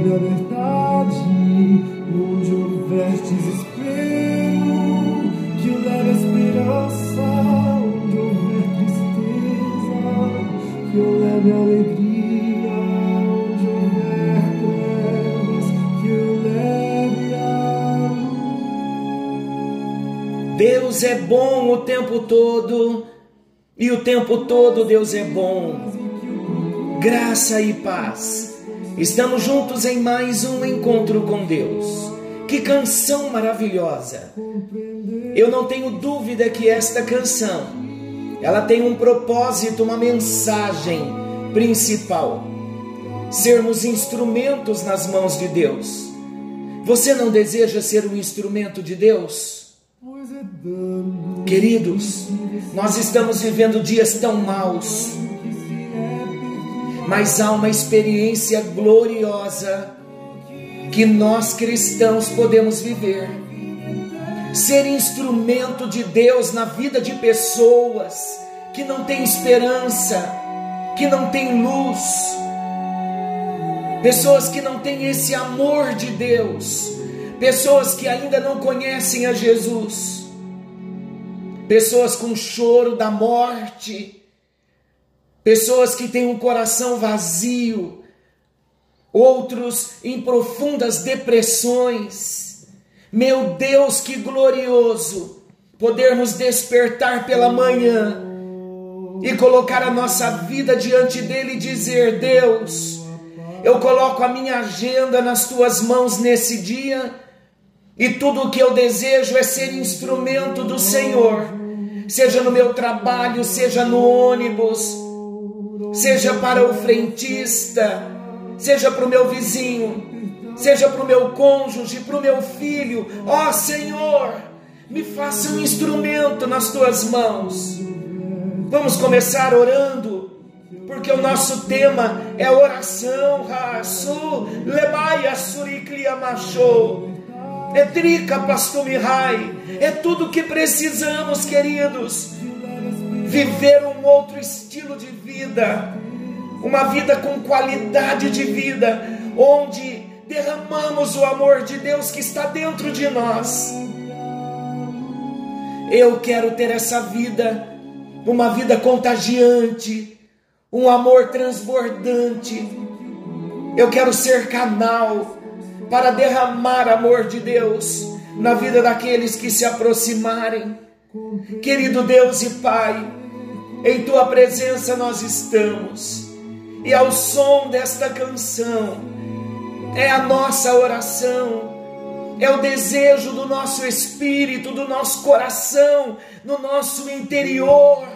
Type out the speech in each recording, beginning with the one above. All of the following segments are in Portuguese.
Verdade. Que esperança. Onde houver tristeza, que eu leve alegria. Deus é bom o tempo todo e o tempo todo Deus é bom. Graça e paz. Estamos juntos em mais um encontro com Deus. Que canção maravilhosa! Eu não tenho dúvida que esta canção ela tem um propósito, uma mensagem principal: sermos instrumentos nas mãos de Deus. Você não deseja ser um instrumento de Deus? Queridos, nós estamos vivendo dias tão maus, mas há uma experiência gloriosa que nós cristãos podemos viver. Ser instrumento de Deus na vida de pessoas que não têm esperança, que não têm luz, pessoas que não têm esse amor de Deus, pessoas que ainda não conhecem a Jesus, pessoas com choro da morte, pessoas que têm um coração vazio, outros em profundas depressões. Meu Deus, que glorioso podermos despertar pela manhã e colocar a nossa vida diante dele e dizer: Deus, eu coloco a minha agenda nas tuas mãos nesse dia e tudo o que eu desejo é ser instrumento do Senhor, seja no meu trabalho, seja no ônibus, seja para o frentista, seja para o meu vizinho, seja para o meu cônjuge, para o meu filho. Ó Senhor, me faça um instrumento nas tuas mãos. Vamos começar orando, porque o nosso tema é oração. Rasu, lebaia suriclia machou. É trica, pastor Mihai. É tudo que precisamos, queridos. Viver um outro estilo de vida, uma vida com qualidade de vida, onde derramamos o amor de Deus que está dentro de nós. Eu quero ter essa vida, uma vida contagiante, um amor transbordante. Eu quero ser canal para derramar amor de Deus na vida daqueles que se aproximarem. Querido Deus e Pai, em tua presença nós estamos, e ao som desta canção, é a nossa oração, é o desejo do nosso espírito, do nosso coração, no nosso interior.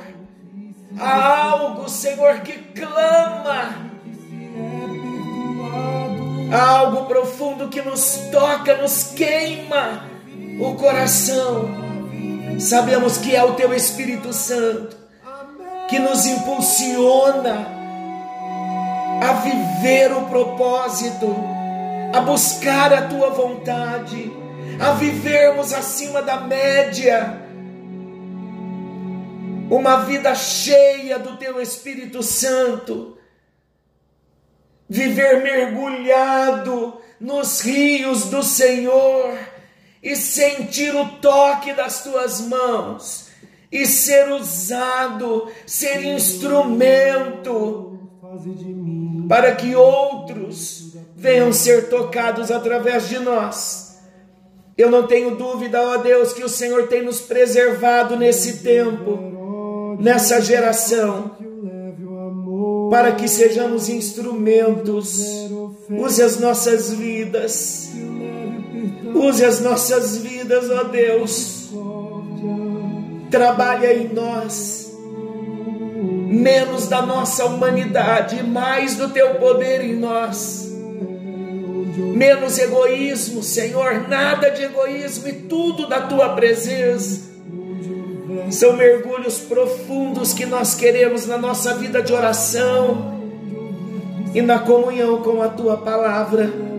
Há algo, Senhor, que clama Há algo profundo que nos toca, nos queima o coração. Sabemos que é o Teu Espírito Santo que nos impulsiona a viver o propósito, a buscar a Tua vontade, a vivermos acima da média. Uma vida cheia do Teu Espírito Santo viver mergulhado nos rios do Senhor e sentir o toque das tuas mãos e ser usado, ser instrumento para que outros venham ser tocados através de nós. Eu não tenho dúvida, ó Deus, que o Senhor tem nos preservado nesse tempo, nessa geração para que sejamos instrumentos. Use as nossas vidas. Use as nossas vidas, ó Deus, Trabalha em nós, menos da nossa humanidade, mais do teu poder em nós. Menos egoísmo, Senhor, nada de egoísmo e tudo da tua presença. São mergulhos profundos que nós queremos na nossa vida de oração e na comunhão com a tua palavra.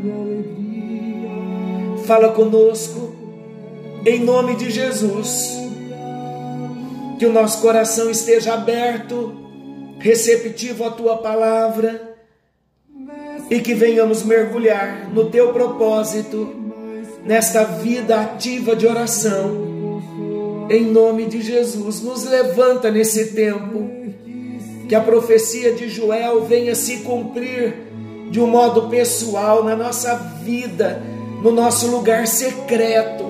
Fala conosco, em nome de Jesus. Que o nosso coração esteja aberto, receptivo à tua palavra e que venhamos mergulhar no teu propósito, nesta vida ativa de oração. Em nome de Jesus, nos levanta nesse tempo, que a profecia de Joel venha se cumprir de um modo pessoal na nossa vida no nosso lugar secreto,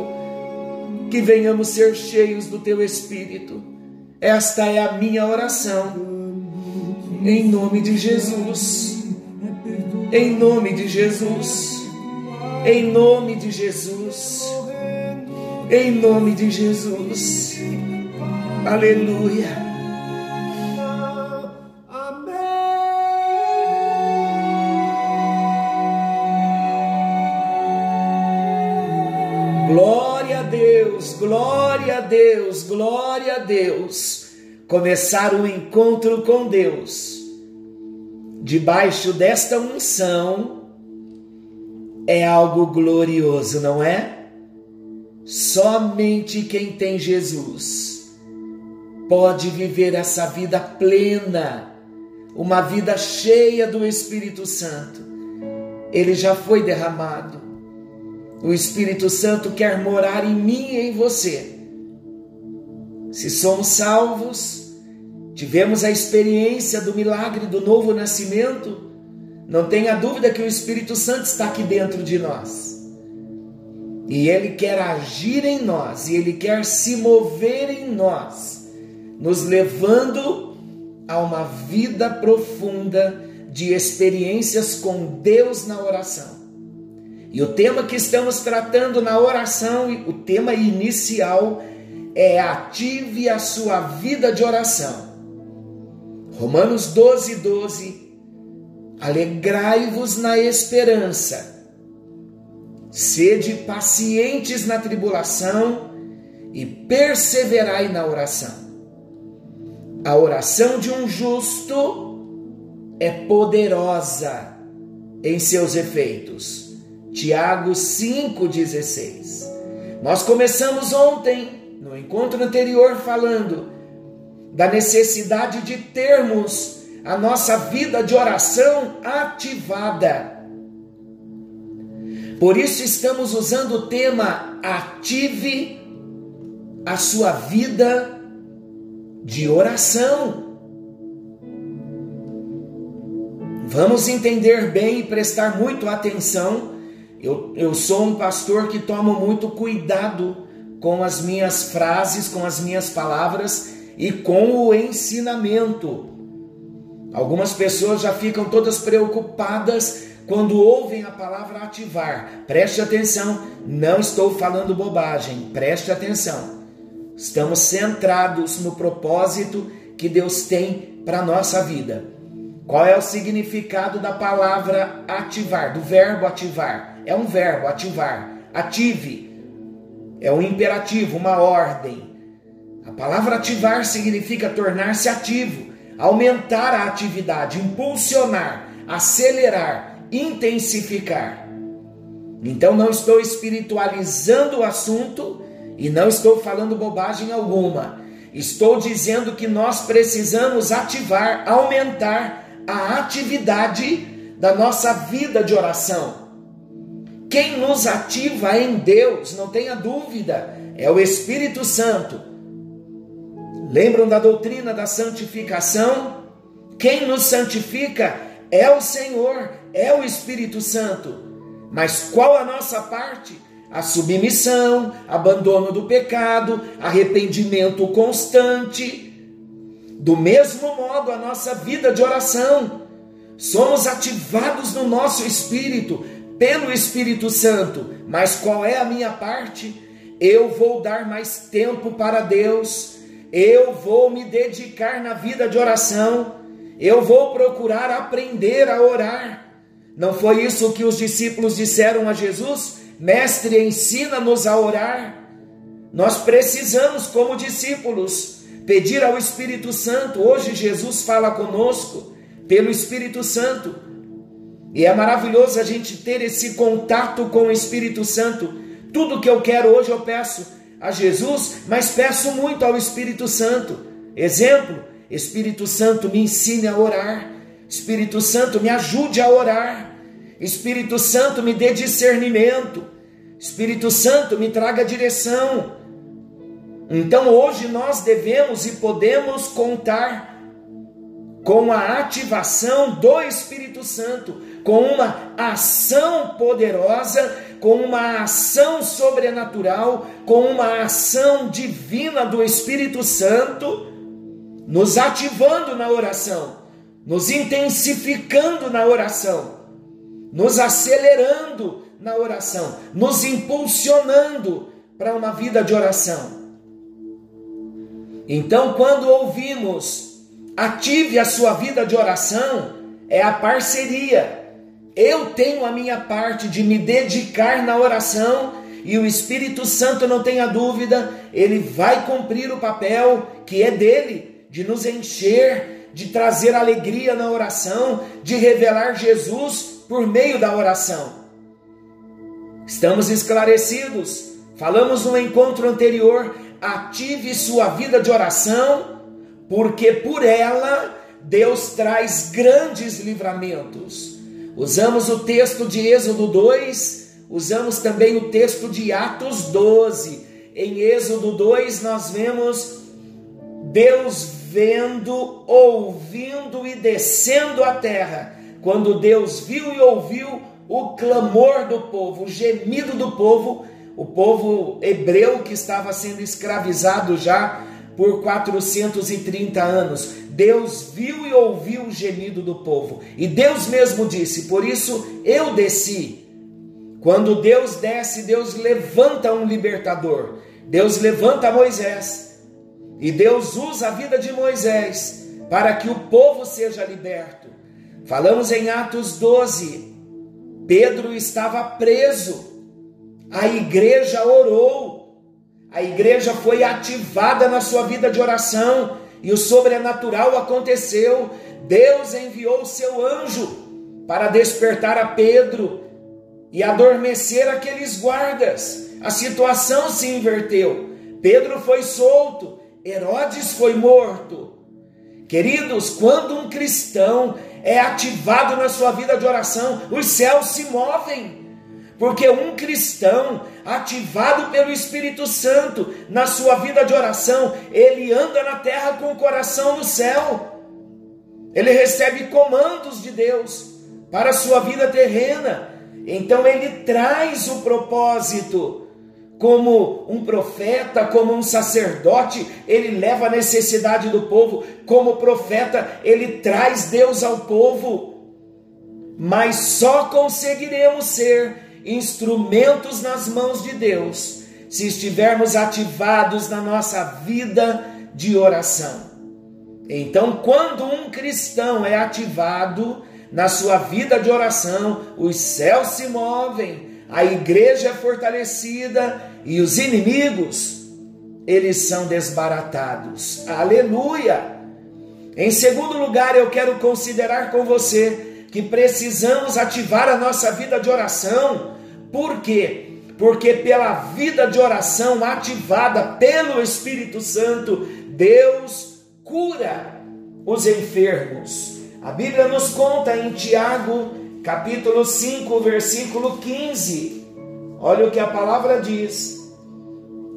que venhamos ser cheios do Teu Espírito. Esta é a minha oração, em nome de Jesus, em nome de Jesus, em nome de Jesus, em nome de Jesus, aleluia. Deus, glória a Deus. Começar o um encontro com Deus debaixo desta unção é algo glorioso, não é? Somente quem tem Jesus pode viver essa vida plena, uma vida cheia do Espírito Santo. Ele já foi derramado o Espírito Santo quer morar em mim e em você. Se somos salvos, tivemos a experiência do milagre do novo nascimento, não tenha dúvida que o Espírito Santo está aqui dentro de nós. E ele quer agir em nós, e ele quer se mover em nós, nos levando a uma vida profunda de experiências com Deus na oração. E o tema que estamos tratando na oração, o tema inicial é ative a sua vida de oração. Romanos 12, 12. Alegrai-vos na esperança, sede pacientes na tribulação e perseverai na oração. A oração de um justo é poderosa em seus efeitos Tiago 5,16. Nós começamos ontem, no encontro anterior, falando da necessidade de termos a nossa vida de oração ativada. Por isso estamos usando o tema Ative a sua vida de oração. Vamos entender bem e prestar muito atenção eu, eu sou um pastor que tomo muito cuidado com as minhas frases, com as minhas palavras e com o ensinamento. Algumas pessoas já ficam todas preocupadas quando ouvem a palavra ativar. Preste atenção, não estou falando bobagem, preste atenção. Estamos centrados no propósito que Deus tem para nossa vida. Qual é o significado da palavra ativar, do verbo ativar? é um verbo, ativar. Ative é um imperativo, uma ordem. A palavra ativar significa tornar-se ativo, aumentar a atividade, impulsionar, acelerar, intensificar. Então não estou espiritualizando o assunto e não estou falando bobagem alguma. Estou dizendo que nós precisamos ativar, aumentar a atividade da nossa vida de oração. Quem nos ativa em Deus, não tenha dúvida, é o Espírito Santo. Lembram da doutrina da santificação? Quem nos santifica é o Senhor, é o Espírito Santo. Mas qual a nossa parte? A submissão, abandono do pecado, arrependimento constante. Do mesmo modo, a nossa vida de oração. Somos ativados no nosso espírito pelo Espírito Santo. Mas qual é a minha parte? Eu vou dar mais tempo para Deus, eu vou me dedicar na vida de oração, eu vou procurar aprender a orar. Não foi isso que os discípulos disseram a Jesus? Mestre, ensina-nos a orar. Nós precisamos, como discípulos, pedir ao Espírito Santo. Hoje Jesus fala conosco pelo Espírito Santo. E é maravilhoso a gente ter esse contato com o Espírito Santo. Tudo que eu quero hoje eu peço a Jesus, mas peço muito ao Espírito Santo. Exemplo: Espírito Santo me ensine a orar. Espírito Santo me ajude a orar. Espírito Santo me dê discernimento. Espírito Santo me traga direção. Então hoje nós devemos e podemos contar com a ativação do Espírito Santo, com uma ação poderosa, com uma ação sobrenatural, com uma ação divina do Espírito Santo, nos ativando na oração, nos intensificando na oração, nos acelerando na oração, nos impulsionando para uma vida de oração. Então, quando ouvimos Ative a sua vida de oração, é a parceria. Eu tenho a minha parte de me dedicar na oração e o Espírito Santo, não tenha dúvida, ele vai cumprir o papel que é dele, de nos encher, de trazer alegria na oração, de revelar Jesus por meio da oração. Estamos esclarecidos. Falamos no encontro anterior, ative sua vida de oração porque por ela Deus traz grandes livramentos. Usamos o texto de Êxodo 2, usamos também o texto de Atos 12. Em Êxodo 2 nós vemos Deus vendo, ouvindo e descendo à terra. Quando Deus viu e ouviu o clamor do povo, o gemido do povo, o povo hebreu que estava sendo escravizado já por 430 anos. Deus viu e ouviu o gemido do povo. E Deus mesmo disse: Por isso eu desci. Quando Deus desce, Deus levanta um libertador. Deus levanta Moisés. E Deus usa a vida de Moisés para que o povo seja liberto. Falamos em Atos 12. Pedro estava preso. A igreja orou a igreja foi ativada na sua vida de oração e o sobrenatural aconteceu. Deus enviou o seu anjo para despertar a Pedro e adormecer aqueles guardas. A situação se inverteu. Pedro foi solto, Herodes foi morto. Queridos, quando um cristão é ativado na sua vida de oração, os céus se movem. Porque um cristão ativado pelo Espírito Santo na sua vida de oração, ele anda na terra com o coração no céu. Ele recebe comandos de Deus para a sua vida terrena. Então ele traz o propósito como um profeta, como um sacerdote, ele leva a necessidade do povo, como profeta, ele traz Deus ao povo. Mas só conseguiremos ser instrumentos nas mãos de Deus, se estivermos ativados na nossa vida de oração. Então, quando um cristão é ativado na sua vida de oração, os céus se movem, a igreja é fortalecida e os inimigos, eles são desbaratados. Aleluia! Em segundo lugar, eu quero considerar com você que precisamos ativar a nossa vida de oração. Por quê? Porque pela vida de oração ativada pelo Espírito Santo, Deus cura os enfermos. A Bíblia nos conta em Tiago, capítulo 5, versículo 15. Olha o que a palavra diz: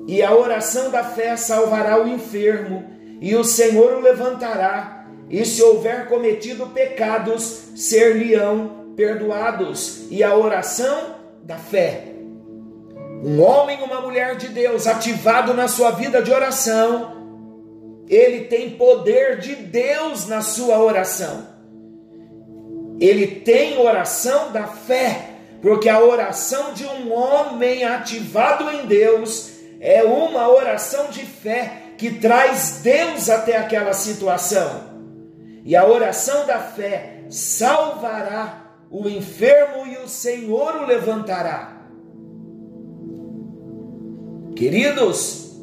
E a oração da fé salvará o enfermo, e o Senhor o levantará e se houver cometido pecados, ser-lhe-ão perdoados. E a oração da fé. Um homem, uma mulher de Deus, ativado na sua vida de oração, ele tem poder de Deus na sua oração. Ele tem oração da fé, porque a oração de um homem ativado em Deus é uma oração de fé que traz Deus até aquela situação. E a oração da fé salvará o enfermo e o Senhor o levantará. Queridos,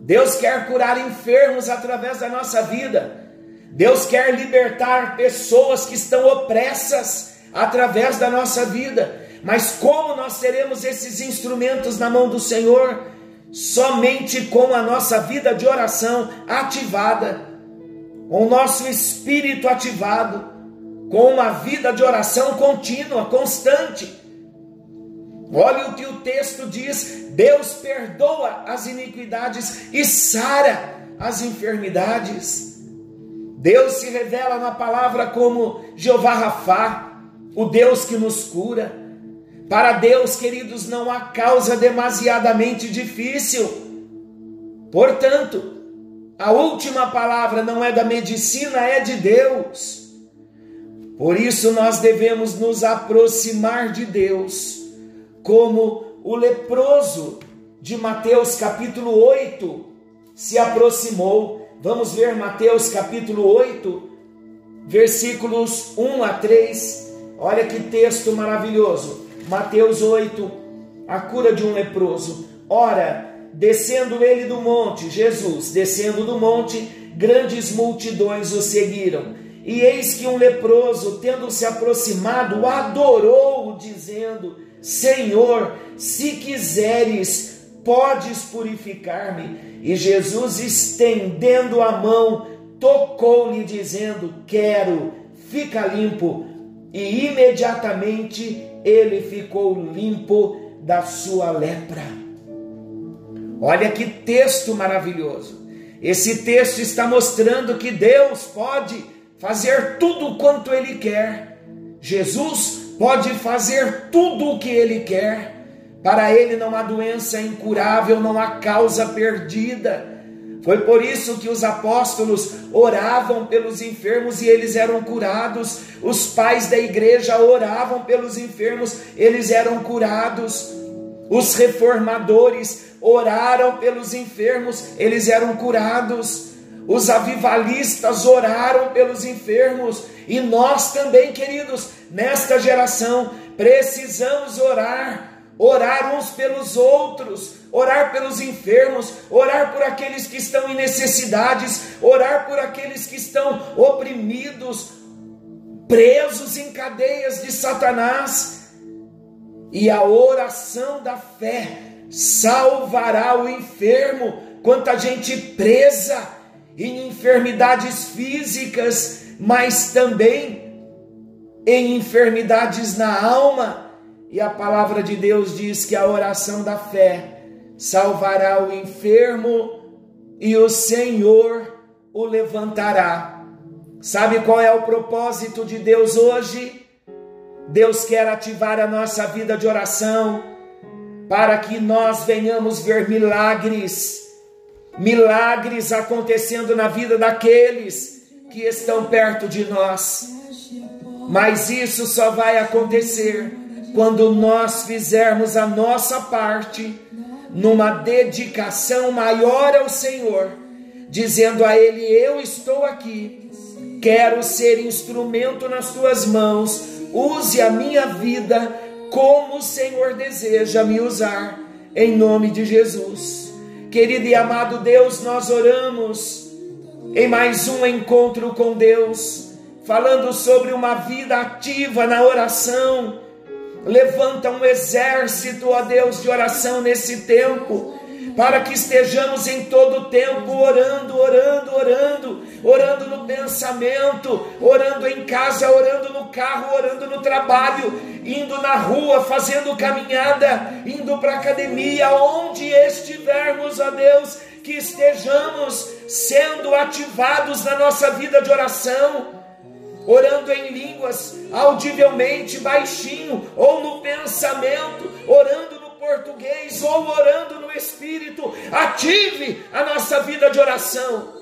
Deus quer curar enfermos através da nossa vida. Deus quer libertar pessoas que estão opressas através da nossa vida. Mas como nós teremos esses instrumentos na mão do Senhor? Somente com a nossa vida de oração ativada, com o nosso espírito ativado, com uma vida de oração contínua, constante. Olha o que o texto diz: Deus perdoa as iniquidades e sara as enfermidades. Deus se revela na palavra como Jeová Rafá, o Deus que nos cura. Para Deus, queridos, não há causa demasiadamente difícil. Portanto, a última palavra não é da medicina, é de Deus. Por isso nós devemos nos aproximar de Deus, como o leproso de Mateus capítulo 8 se aproximou. Vamos ver Mateus capítulo 8, versículos 1 a 3. Olha que texto maravilhoso. Mateus 8, a cura de um leproso. Ora, descendo ele do monte, Jesus, descendo do monte, grandes multidões o seguiram. E eis que um leproso, tendo se aproximado, adorou, dizendo: Senhor, se quiseres, podes purificar-me. E Jesus, estendendo a mão, tocou-lhe, dizendo: Quero, fica limpo. E imediatamente ele ficou limpo da sua lepra. Olha que texto maravilhoso. Esse texto está mostrando que Deus pode fazer tudo quanto Ele quer. Jesus pode fazer tudo o que Ele quer. Para Ele não há doença incurável, não há causa perdida. Foi por isso que os apóstolos oravam pelos enfermos e eles eram curados. Os pais da igreja oravam pelos enfermos, eles eram curados. Os reformadores oraram pelos enfermos, eles eram curados. Os avivalistas oraram pelos enfermos e nós também, queridos, nesta geração precisamos orar orar uns pelos outros, orar pelos enfermos, orar por aqueles que estão em necessidades, orar por aqueles que estão oprimidos, presos em cadeias de Satanás. E a oração da fé salvará o enfermo. Quanta gente presa em enfermidades físicas, mas também em enfermidades na alma e a palavra de Deus diz que a oração da fé salvará o enfermo e o Senhor o levantará. Sabe qual é o propósito de Deus hoje? Deus quer ativar a nossa vida de oração para que nós venhamos ver milagres, milagres acontecendo na vida daqueles que estão perto de nós. Mas isso só vai acontecer quando nós fizermos a nossa parte numa dedicação maior ao Senhor, dizendo a Ele: Eu estou aqui, quero ser instrumento nas tuas mãos, use a minha vida como o Senhor deseja me usar, em nome de Jesus. Querido e amado Deus, nós oramos em mais um encontro com Deus, falando sobre uma vida ativa na oração Levanta um exército, ó Deus, de oração nesse tempo, para que estejamos em todo tempo orando, orando, orando, orando no pensamento, orando em casa, orando no carro, orando no trabalho, indo na rua, fazendo caminhada, indo para a academia, onde estivermos, ó Deus, que estejamos sendo ativados na nossa vida de oração orando em línguas audivelmente baixinho, ou no pensamento, orando português, ou orando no espírito. Ative a nossa vida de oração.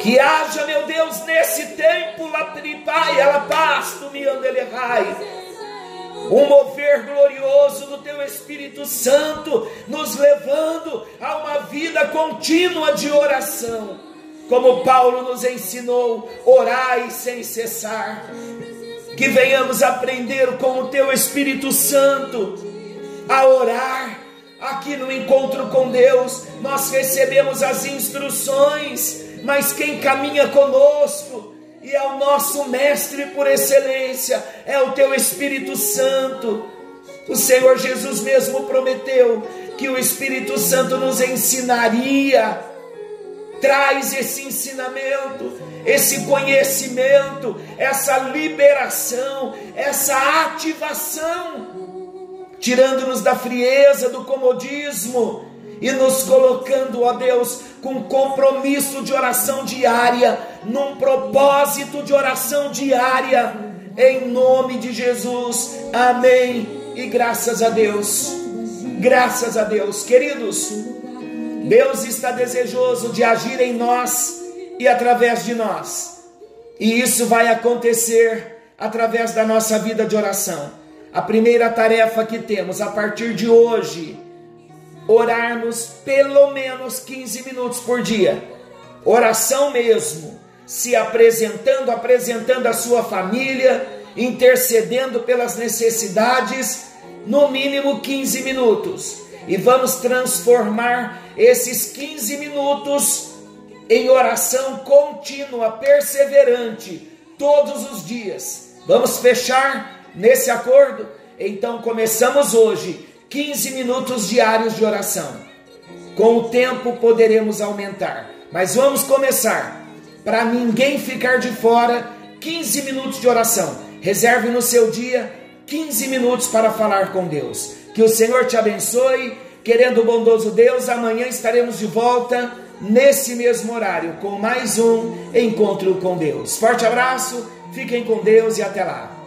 Que haja, meu Deus, nesse tempo, latripai, ela pasto, me andelehai. um mover glorioso do Teu Espírito Santo, nos levando a uma vida contínua de oração. Como Paulo nos ensinou, orai sem cessar. Que venhamos aprender com o Teu Espírito Santo a orar. Aqui no encontro com Deus, nós recebemos as instruções, mas quem caminha conosco, e é o nosso mestre por excelência, é o teu Espírito Santo. O Senhor Jesus mesmo prometeu que o Espírito Santo nos ensinaria. Traz esse ensinamento, esse conhecimento, essa liberação, essa ativação, tirando-nos da frieza, do comodismo e nos colocando, ó Deus, com compromisso de oração diária, num propósito de oração diária, em nome de Jesus, amém. E graças a Deus, graças a Deus, queridos, Deus está desejoso de agir em nós e através de nós, e isso vai acontecer através da nossa vida de oração. A primeira tarefa que temos a partir de hoje, orarmos pelo menos 15 minutos por dia. Oração mesmo, se apresentando, apresentando a sua família, intercedendo pelas necessidades, no mínimo 15 minutos. E vamos transformar esses 15 minutos em oração contínua, perseverante, todos os dias. Vamos fechar nesse acordo? Então começamos hoje 15 minutos diários de oração. Com o tempo poderemos aumentar, mas vamos começar. Para ninguém ficar de fora, 15 minutos de oração. Reserve no seu dia 15 minutos para falar com Deus. Que o Senhor te abençoe. Querendo o bondoso Deus, amanhã estaremos de volta nesse mesmo horário com mais um encontro com Deus. Forte abraço, fiquem com Deus e até lá.